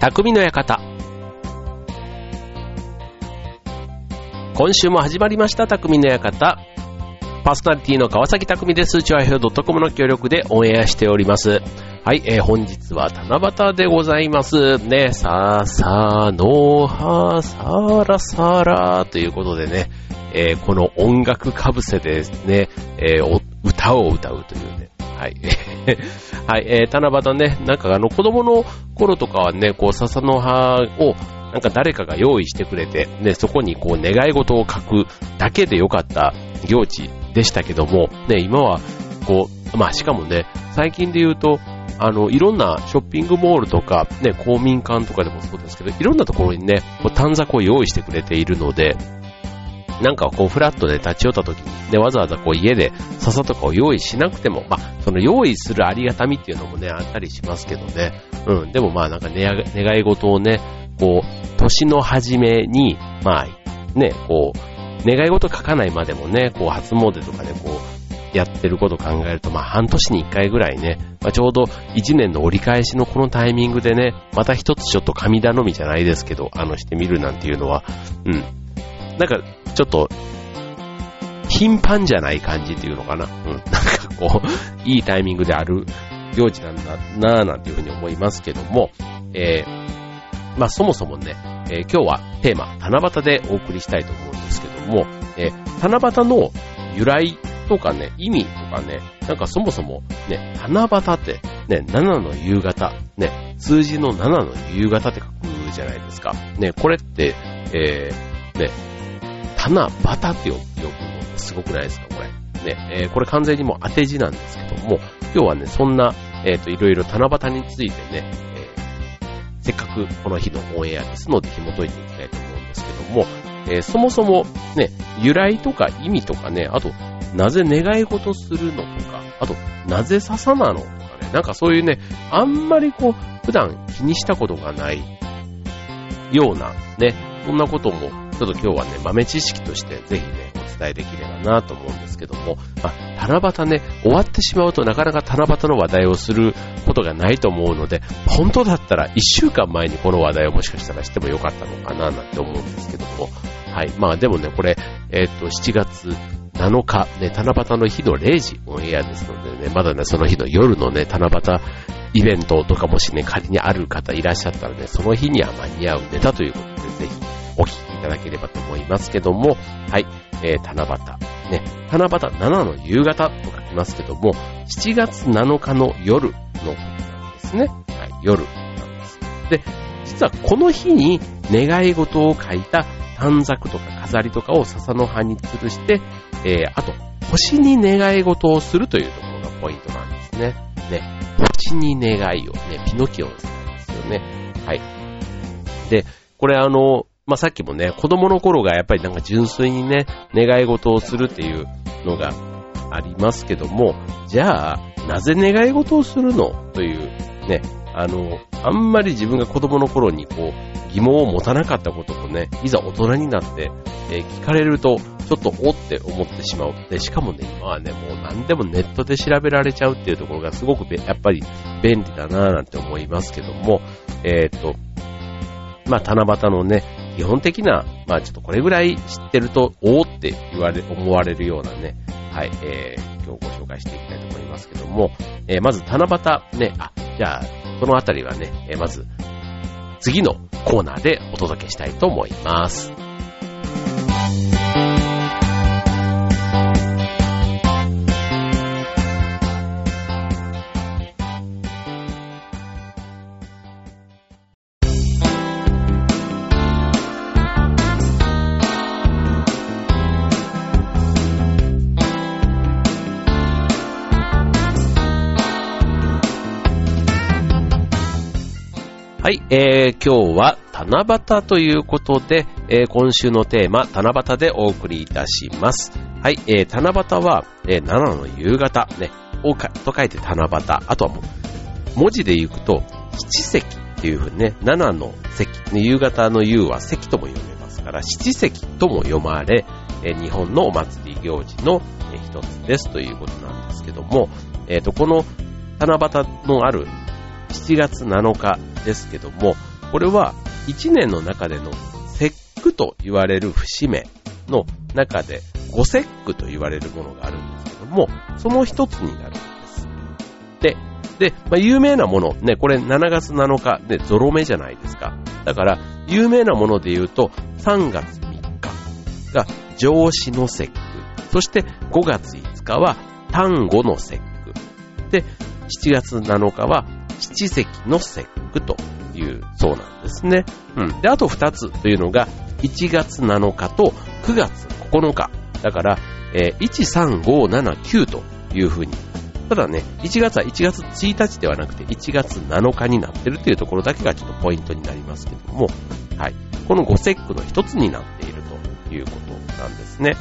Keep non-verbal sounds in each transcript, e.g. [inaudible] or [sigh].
匠の館。今週も始まりました、匠の館。パーソナリティの川崎匠です。チュアヘオ .com の協力でオンエアしております。はい、えー、本日は七夕でございます。ね、さあさあのはさらさらということでね、えー、この音楽かぶせでですね、えー、歌を歌うというね、はい。[laughs] はい、えー、七夕ね、なんかあの子供の頃とかはね、こう笹の葉をなんか誰かが用意してくれて、ね、そこにこう願い事を書くだけでよかった行事でしたけども、ね、今はこう、まあしかもね、最近で言うと、あの、いろんなショッピングモールとか、ね、公民館とかでもそうですけど、いろんなところにね、こう短冊を用意してくれているので、なんかこうフラットで立ち寄った時に、ね、わざわざこう家で笹とかを用意しなくても、まあ、その用意するありがたみっていうのもね、あったりしますけどね。うん、でもまあなんか願い事をね、こう、年の初めに、まあ、ね、こう、願い事書かないまでもね、こう初詣とかでこう、やってること考えると、まあ半年に一回ぐらいね、まあ、ちょうど一年の折り返しのこのタイミングでね、また一つちょっと神頼みじゃないですけど、あのしてみるなんていうのは、うん。なんかちょっと、頻繁じゃない感じっていうのかな。うん。[laughs] なんかこう、いいタイミングである行事なんだなぁなんていうふうに思いますけども、えー、まあそもそもね、えー、今日はテーマ、七夕でお送りしたいと思うんですけども、えー、七夕の由来とかね、意味とかね、なんかそもそもね、七夕ってね、7の夕方、ね、数字の7の夕方って書くじゃないですか。ね、これって、えー、ね、七夕って呼ぶのすごくないですか、これ。ね、えー、これ完全にもう当て字なんですけども、今日はね、そんな、えっ、ー、と、いろいろ七夕についてね、えー、せっかくこの日のオンエアですので紐解いていきたいと思うんですけども、えー、そもそもね、由来とか意味とかね、あと、なぜ願い事するのとか、あと、なぜ笹なのとかね、なんかそういうね、あんまりこう、普段気にしたことがないようなね、そんなこともちょっと今日はね、豆知識としてぜひね、お伝えできればなと思うんですけども、まあ、七夕ね、終わってしまうとなかなか七夕の話題をすることがないと思うので、本当だったら一週間前にこの話題をもしかしたらしてもよかったのかななんて思うんですけども、はい。まあでもね、これ、えっ、と、7月7日、ね、七夕の日の0時オンエアですのでね、まだね、その日の夜のね、七夕イベントとかもしね、仮にある方いらっしゃったらね、その日には間に合うネタということ、お聞きいただければと思いますけども、はい、えー、七夕。ね、七夕7の夕方と書きますけども、7月7日の夜のことなんですね。はい、夜なんです。で、実はこの日に願い事を書いた短冊とか飾りとかを笹の葉に吊るして、えー、あと、星に願い事をするというところがポイントなんですね。ね、星に願いをね、ピノキオの世界ですよね。はい。で、これあの、まあ、さっきもね、子供の頃がやっぱりなんか純粋にね、願い事をするっていうのがありますけども、じゃあ、なぜ願い事をするのという、ね、あの、あんまり自分が子供の頃にこう、疑問を持たなかったこととね、いざ大人になって、えー、聞かれると、ちょっとおって思ってしまう。で、しかもね、今はね、もう何でもネットで調べられちゃうっていうところがすごくやっぱり便利だなぁなんて思いますけども、えっ、と、まあ、七夕のね、基本的な、まあちょっとこれぐらい知ってると、おーって言われ、思われるようなね、はい、えー、今日ご紹介していきたいと思いますけども、えー、まず七夕、ね、あ、じゃあ、このあたりはね、えー、まず、次のコーナーでお届けしたいと思います。はい、えー、今日は七夕ということで、えー、今週のテーマ、七夕でお送りいたします。はい、えー、七夕は、えー、七の夕方、ね、おかと書いて七夕。あとはもう、文字で行くと、七石っていうふうにね、七の石、夕方の夕は石とも読めますから、七石とも読まれ、えー、日本のお祭り行事の、えー、一つですということなんですけども、えっ、ー、と、この七夕のある7月7日ですけども、これは1年の中での節句と言われる節目の中で五節句と言われるものがあるんですけども、その一つになるんです。で、で、まあ、有名なもの、ね、これ7月7日、ね、ゾロ目じゃないですか。だから、有名なもので言うと、3月3日が上司の節句。そして5月5日は単語の節句。で、7月7日は七石の節句というそうなんですね。うん。で、あと2つというのが1月7日と9月9日。だから、えー、1、3、5、7、9というふうにただね、1月は1月1日ではなくて1月7日になってるというところだけがちょっとポイントになりますけども、はい。この5節句の一つになっているということなんですね。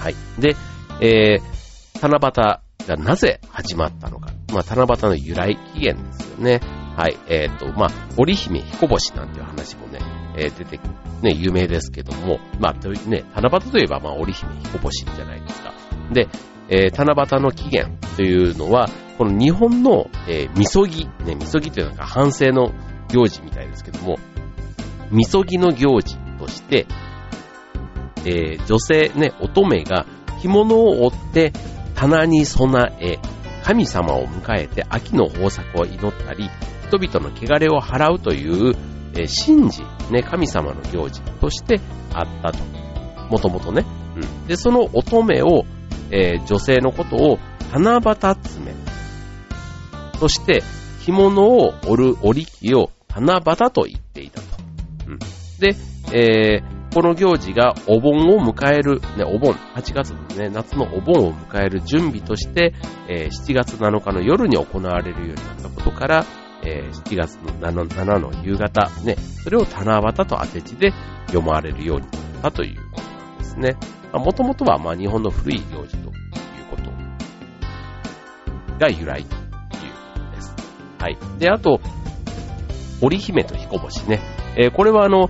はい。で、えー、七夕がなぜ始まったのか。まあ、七夕の由来起源ですよね。はい。えっ、ー、と、まあ、織姫彦星なんていう話もね、えー、出て、ね、有名ですけども、まあ、ね、七夕といえば、まあ、織姫彦星じゃないですか。で、えー、七夕の起源というのは、この日本の、えー、みそぎ、ね、みそぎというのが反省の行事みたいですけども、みそぎの行事として、えー、女性ね、乙女が着物を追って棚に備え、神様を迎えて秋の豊作を祈ったり、人々の汚れを払うという、えー、神事、ね、神様の行事としてあったと。もともとね。うん。で、その乙女をえー、女性のことを七夕爪。そして、着物を織る織り機を七夕と言っていたと。うん、で、えー、この行事がお盆を迎える、ね、お盆、8月ですね、夏のお盆を迎える準備として、えー、7月7日の夜に行われるようになったことから、えー、7月の 7, 7の夕方、ね、それを七夕と当て字で読まれるようになったということなんですね。もともとはまあ日本の古い行事ということが由来ということです。はい。で、あと、織姫と彦星ね。えー、これはあの、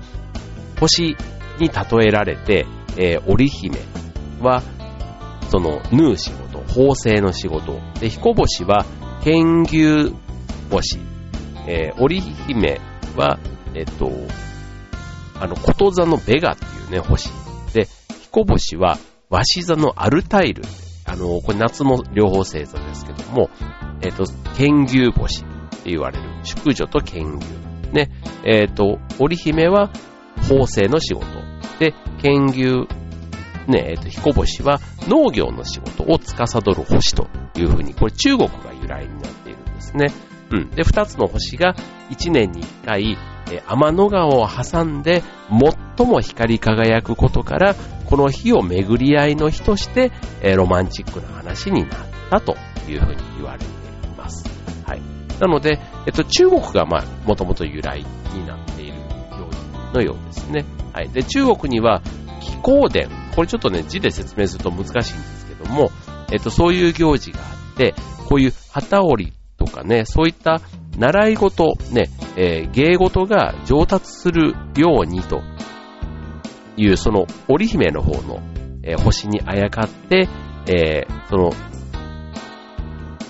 星に例えられて、えー、織姫は、その、縫う仕事、縫製の仕事。で、彦星は、研究星。えー、織姫は、えっと、あの、こと座のベガっていうね、星で彦星は、鷲座のアルタイル。あの、これ夏の両方星座ですけども、えっ、と、剣牛星って言われる。宿女と剣牛。ね。えっ、と、織姫は、法政の仕事。で、剣牛、ね、えっ、と、彦星は農業の仕事を司る星というふうに、これ中国が由来になっているんですね。うん。で、二つの星が一年に一回、え天の川を挟んで最も光り輝くことから、この日を巡り合いの日として、えロマンチックな話になったというふうに言われています。はい。なので、えっと、中国がまあ、もともと由来になっているようのようですね。はい。で、中国には、気候伝。これちょっとね、字で説明すると難しいんですけども、えっと、そういう行事があって、こういう旗織りとかね、そういった習い事、ね、えー、芸事が上達するようにという、その織姫の方の、えー、星にあやかって、えー、その、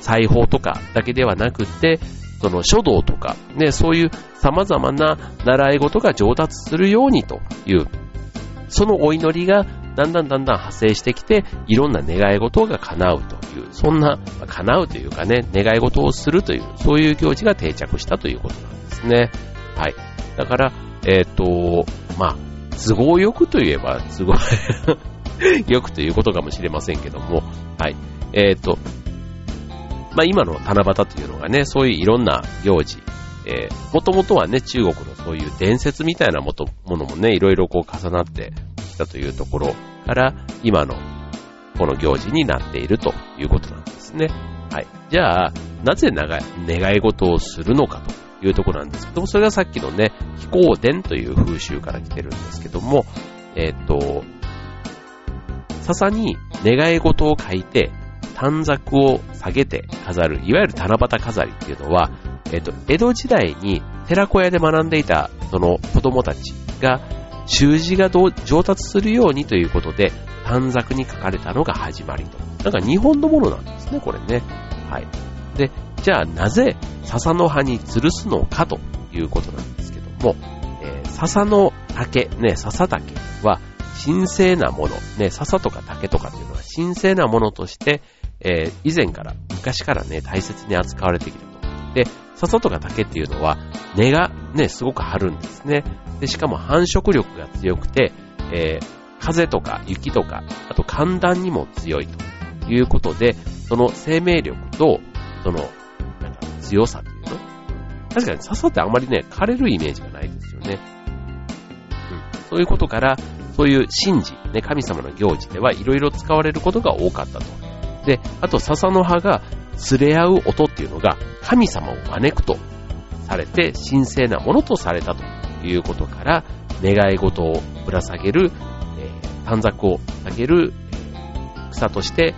裁縫とかだけではなくて、その書道とか、ね、そういう様々な習い事が上達するようにという、そのお祈りがだんだんだんだん派生してきて、いろんな願い事が叶うという、そんな、叶うというかね、願い事をするという、そういう行事が定着したということなんですね。はい。だから、えっ、ー、と、まあ、都合よくといえば、都合 [laughs] よくということかもしれませんけども、はい。えっ、ー、と、まあ今の七夕というのがね、そういういろんな行事、えー、もともとはね、中国のそういう伝説みたいなものもね、いろいろこう重なってきたというところから、今のこの行事になっているということなんですね。はい。じゃあ、なぜ願い事をするのかというところなんですけども、それがさっきのね、飛行伝という風習から来てるんですけども、えっ、と、笹に願い事を書いて、短冊を下げて飾る、いわゆる七夕飾りっていうのは、えっ、と、江戸時代に寺子屋で学んでいたその子供たちが習字が上達するようにということで、短冊に書かれたのが始まりと。なんか日本のものなんですね、これね。はい。で、じゃあなぜ笹の葉に吊るすのかということなんですけども、えー、笹の竹、ね、笹竹は神聖なもの、ね、笹とか竹とかっていうのは神聖なものとして、えー、以前から、昔からね、大切に扱われてきたと。で、笹とか竹っていうのは、根がね、すごく張るんですね。で、しかも繁殖力が強くて、えー、風とか雪とか、あと寒暖にも強いということで、その生命力と、その、なんか強さっていうの？確かに笹ってあんまりね、枯れるイメージがないですよね。うん。そういうことから、そういう神事、ね、神様の行事ではいろいろ使われることが多かったと。で、あと笹の葉が連れ合う音っていうのが神様を招くとされて神聖なものとされたということから、願い事をぶら下げる、えー、短冊を下げる草として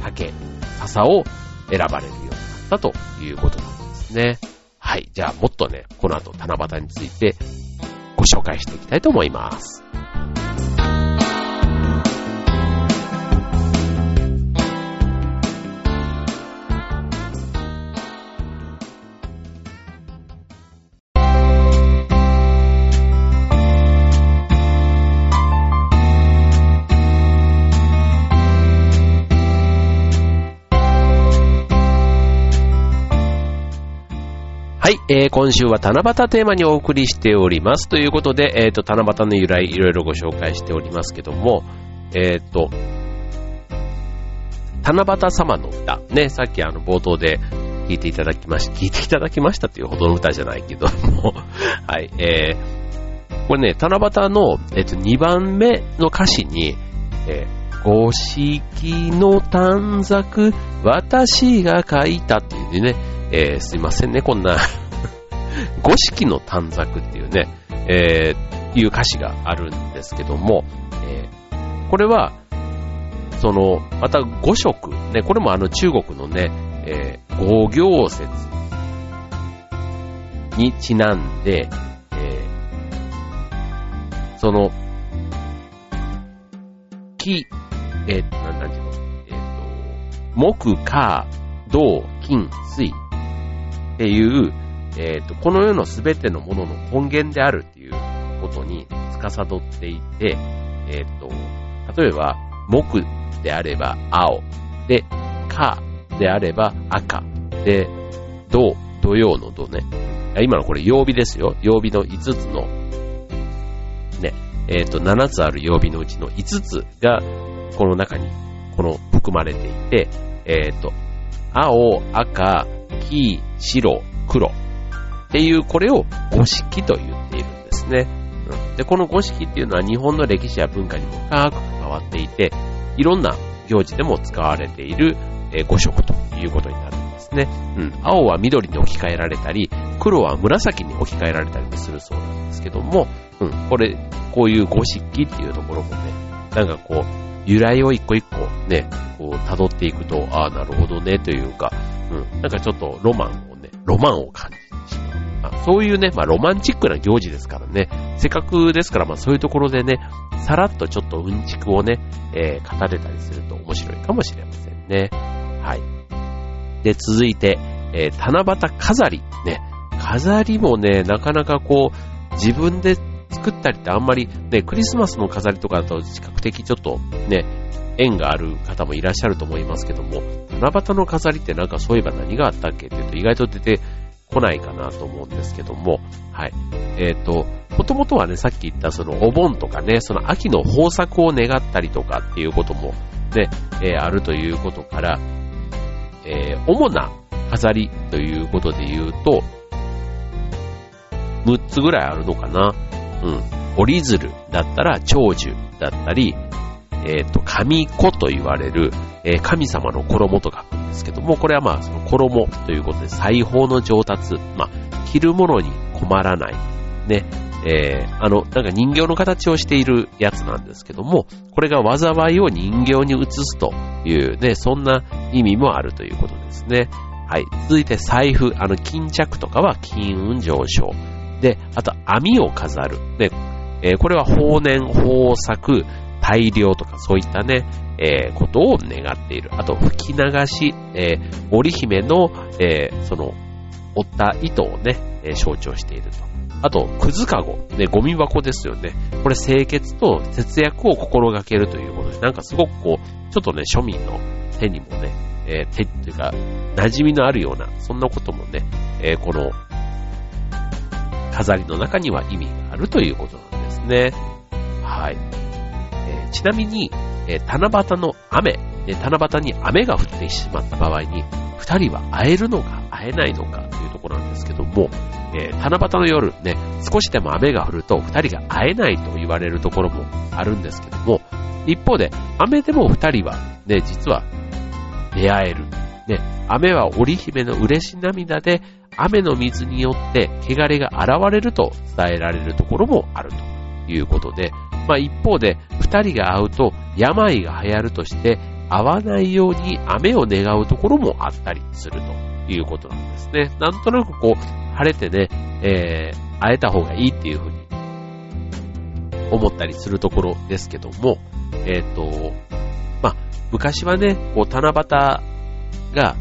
竹、笹を選ばれるようになったということなんですね。はい。じゃあもっとね、この後七夕についてご紹介していきたいと思います。はい、えー、今週は七夕テーマにお送りしております。ということで、えっ、ー、と、七夕の由来、いろいろご紹介しておりますけども、えっ、ー、と、七夕様の歌、ね、さっきあの冒頭で聞いていただきまし、[laughs] 聞いていただきましたというほどの歌じゃないけども、[laughs] はい、えー、これね、七夕の、えっ、と、2番目の歌詞に、えー、五色の短冊、私が書いたっていうね、えー、すいませんね、こんな [laughs] 五色の短冊っていうね、えー、いう歌詞があるんですけども、えー、これは、その、また五色、ね、これもあの中国のね、えー、五行説にちなんで、えー、その、木、えー、なん、なんていうの、えっ、ー、と、木、火、土、金、水。っていう、えっ、ー、と、この世のすべてのものの根源であるっていうことに司っていて、えっ、ー、と、例えば、木であれば青、で、火であれば赤、で、土、土曜の土ね。今のこれ曜日ですよ。曜日の5つの、ね、えっ、ー、と、7つある曜日のうちの5つが、この中に、この、含まれていて、えっ、ー、と、青、赤、黄、白、黒っていう、これを五色と言っているんですね。うん、で、この五色っていうのは日本の歴史や文化にも深く関わっていて、いろんな行事でも使われている、え、五色ということになるんですね。うん。青は緑に置き換えられたり、黒は紫に置き換えられたりもするそうなんですけども、うん。これ、こういう五色っていうところもね、なんかこう、由来を一個一個ね、こう辿っていくと、ああ、なるほどね、というか、うん。なんかちょっとロマンをね、ロマンを感じてしまう。あそういうね、まあロマンチックな行事ですからね、せっかくですからまあそういうところでね、さらっとちょっとうんちくをね、えー、語れたりすると面白いかもしれませんね。はい。で、続いて、えー、七夕飾り。ね、飾りもね、なかなかこう、自分で作ったりってあんまり、ね、クリスマスの飾りとかだと比較的ちょっとね、縁がある方もいらっしゃると思いますけども、七夕の飾りってなんかそういえば何があったっけって言うと意外と出て来ないかなと思うんですけども、はい。えっ、ー、と、もともとはね、さっき言ったそのお盆とかね、その秋の豊作を願ったりとかっていうこともね、えー、あるということから、えー、主な飾りということで言うと、6つぐらいあるのかな。うん。折り鶴だったら長寿だったり、えっ、ー、と、神子と言われる、えー、神様の衣と書くんですけども、これはまあ、その衣ということで、裁縫の上達、まあ、着るものに困らない、ね、えー、あの、なんか人形の形をしているやつなんですけども、これが災いを人形に移すというね、そんな意味もあるということですね。はい。続いて財布、あの、巾着とかは金運上昇。で、あと網を飾る。で、えー、これは豊年、豊作、大量とかそういったね、えー、ことを願っている。あと、吹き流し、えー、織姫の、えー、その、折った糸をね、え象徴しているとあと、くずかご、ね、ゴミ箱ですよね。これ清潔と節約を心がけるということで、なんかすごくこう、ちょっとね、庶民の手にもね、え、手っていうか、馴染みのあるような、そんなこともね、え、この、飾りの中には意味があるということなんですね。はい。ちなみに、えー、七夕の雨、え七夕に雨が降ってしまった場合に、二人は会えるのか会えないのかというところなんですけども、えー、七夕の夜ね、少しでも雨が降ると二人が会えないと言われるところもあるんですけども、一方で雨でも二人はね、実は出会える。ね、雨は織姫の嬉し涙で雨の水によって汚れが現れると伝えられるところもあるということで、まあ一方で二人が会うと病が流行るとして会わないように雨を願うところもあったりするということなんですね。なんとなくこう晴れてね、えー、会えた方がいいっていうふうに思ったりするところですけども、えっ、ー、と、まあ、昔はね、こう七夕が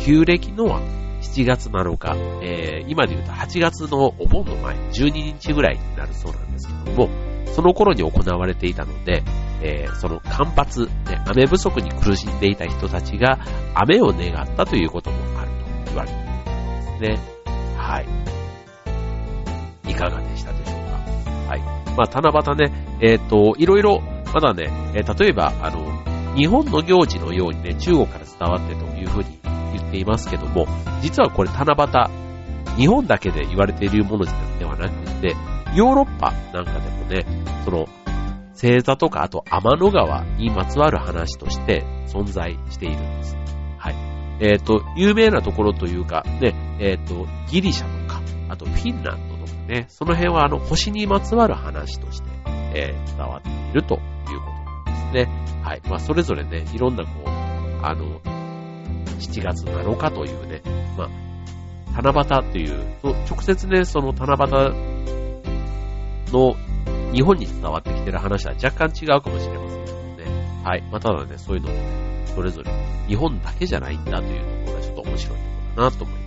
旧暦の7月7日、えー、今で言うと8月のお盆の前、12日ぐらいになるそうなんですけども、その頃に行われていたので、えー、その干ばつ、ね、雨不足に苦しんでいた人たちが雨を願ったということもあると言われているんですね。はい。いかがでしたでしょうか？はい。まあ、七夕ね、えっ、ー、と、いろいろ、まだね、えー、例えば、あの、日本の行事のようにね、中国から伝わってというふうに言っていますけども、実はこれ七夕、日本だけで言われているものではなくて、ヨーロッパなんかでもね、その、星座とか、あと天の川にまつわる話として存在しているんです。はい。えっ、ー、と、有名なところというか、ね、えっ、ー、と、ギリシャとか、あとフィンランドとかね、その辺はあの、星にまつわる話として、えー、伝わっているということですね。はい。まあ、それぞれね、いろんなこう、あの、7月7日というね、まあ、七夕という、直接ね、その七夕の日本に伝わってきてる話は若干違うかもしれませんけどね。はい。まあ、ただね、そういうのも、ね、それぞれ日本だけじゃないんだというところがちょっと面白いところだなと思います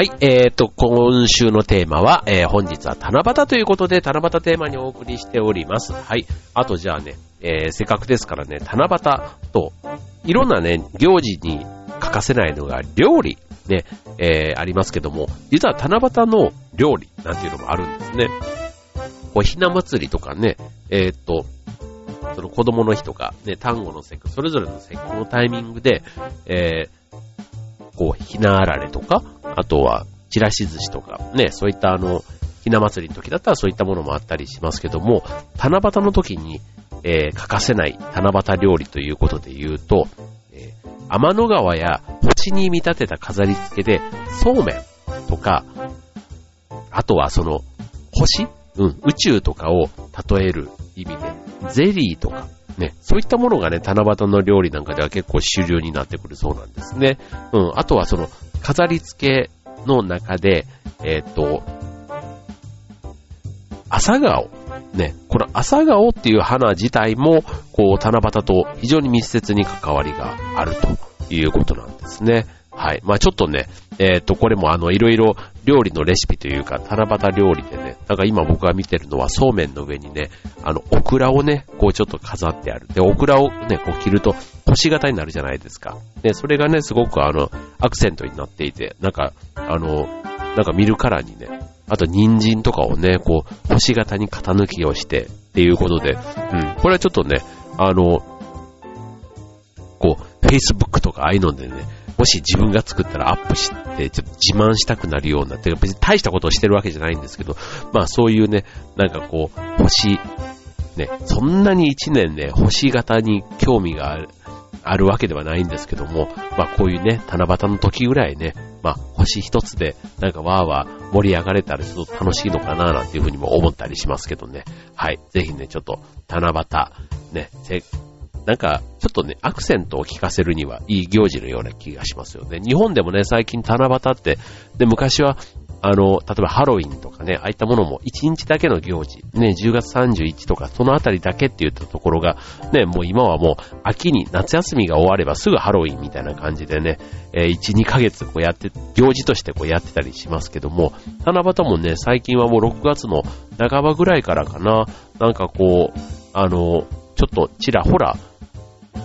はい、えーと、今週のテーマは、えー、本日は七夕ということで、七夕テーマにお送りしております。はい。あとじゃあね、えー、せっかくですからね、七夕と、いろんなね、行事に欠かせないのが料理、ね、えー、ありますけども、実は七夕の料理なんていうのもあるんですね。おひな祭りとかね、えー、っと、その子供の日とか、ね、単語の節句、それぞれの節句のタイミングで、えー、こう、ひなあられとか、あとは、ちらし寿司とか、ね、そういったあの、ひな祭りの時だったらそういったものもあったりしますけども、七夕の時に、えー、欠かせない七夕料理ということで言うと、えー、天の川や星に見立てた飾り付けで、そうめんとか、あとはその、星？うん、宇宙とかを例える意味で、ゼリーとか、ね、そういったものがね、七夕の料理なんかでは結構主流になってくるそうなんですね。うん、あとはその、飾り付けの中で、えっ、ー、と、朝顔。ね、この朝顔っていう花自体も、こう、七夕と非常に密接に関わりがあるということなんですね。はい。まあちょっとね、えっ、ー、と、これもあの、いろいろ料理のレシピというか、七夕料理でね、だか今僕が見てるのはそうめんの上にね、あの、オクラをね、こうちょっと飾ってある。で、オクラをね、こう切ると星型になるじゃないですか。で、それがね、すごくあの、アクセントになっていて、なんか、あの、なんか見るからにね、あと人参とかをね、こう、星型に型抜きをしてっていうことで、うん、これはちょっとね、あの、こう、Facebook とかああいうのでね、もし自分が作ったらアップして、ちょっと自慢したくなるような、て別に大したことをしてるわけじゃないんですけど、まあそういうね、なんかこう、星、ね、そんなに一年ね、星型に興味がある、あるわけではないんですけども、まあこういうね、七夕の時ぐらいね、まあ、星一つで、なんかわーわー盛り上がれたらちょっと楽しいのかなーなんていうふうにも思ったりしますけどね。はい。ぜひね、ちょっと、七夕、ね、せなんか、ちょっとね、アクセントを聞かせるにはいい行事のような気がしますよね。日本でもね、最近七夕って、で、昔はあの、例えばハロウィンとかね、ああいったものも1日だけの行事、ね、10月31とかそのあたりだけって言ったところが、ね、もう今はもう秋に夏休みが終わればすぐハロウィンみたいな感じでね、えー、1、2ヶ月こうやって、行事としてこうやってたりしますけども、七夕もね、最近はもう6月の半ばぐらいからかな、なんかこう、あの、ちょっとちらほら、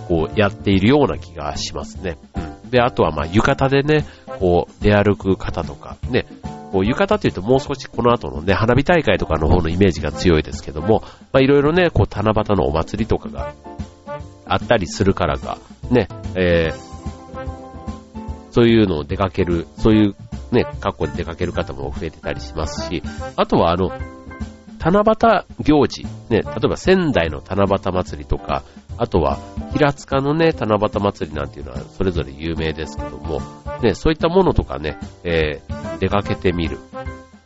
こうやっているような気がしますね。うん。で、あとはまあ浴衣でね、こう出歩く方とか、ね、こう浴衣っていうともう少しこの後のね、花火大会とかの方のイメージが強いですけども、まあいろいろね、こう七夕のお祭りとかがあったりするからか、ね、えー、そういうのを出かける、そういうね、格好で出かける方も増えてたりしますし、あとはあの、七夕行事、ね、例えば仙台の七夕祭りとか、あとは平塚のね、七夕祭りなんていうのはそれぞれ有名ですけども、ね、そういったものとかね、えー、出かけてみる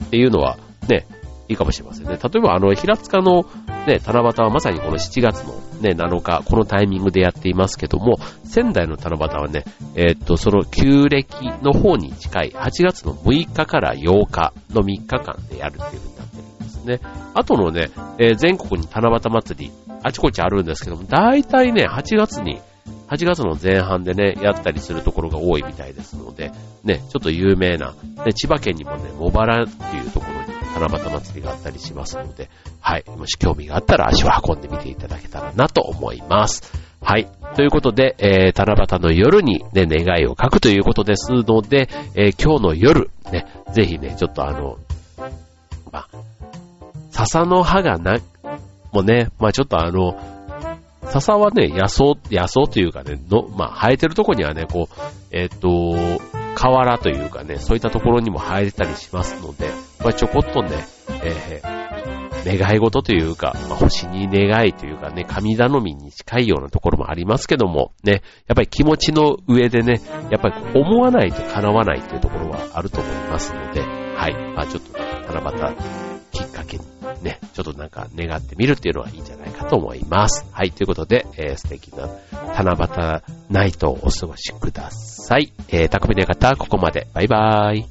っていうのはね、いいかもしれませんね。例えばあの、平塚のね、七夕はまさにこの7月のね、7日、このタイミングでやっていますけども、仙台の七夕はね、えー、っと、その旧暦の方に近い8月の6日から8日の3日間でやるっていう風になってるんですね。あとのね、えー、全国に七夕祭り、あちこちあるんですけども、大体ね、8月に8月の前半でね、やったりするところが多いみたいですので、ね、ちょっと有名な、ね、千葉県にもね、茂原っていうところに七夕祭りがあったりしますので、はい、もし興味があったら足を運んでみていただけたらなと思います。はい。ということで、えー、七夕の夜にね、願いを書くということですので、えー、今日の夜、ね、ぜひね、ちょっとあの、まあ、笹の葉がな、もうね、まあちょっとあの、笹はね、野草、野草というかね、の、まあ、生えてるとこにはね、こう、えっ、ー、と、河原というかね、そういったところにも生えれたりしますので、まあ、ちょこっとね、えー、願い事というか、まあ、星に願いというかね、神頼みに近いようなところもありますけども、ね、やっぱり気持ちの上でね、やっぱり思わないと叶わないというところはあると思いますので、はい、まあちょっと、ね、七夕かけにね、ちょっとなんか願ってみるっていうのはいいんじゃないかと思います。はい、ということで、えー、素敵な七夕ナイトをお過ごしください。えー、匠の方、ここまで。バイバーイ。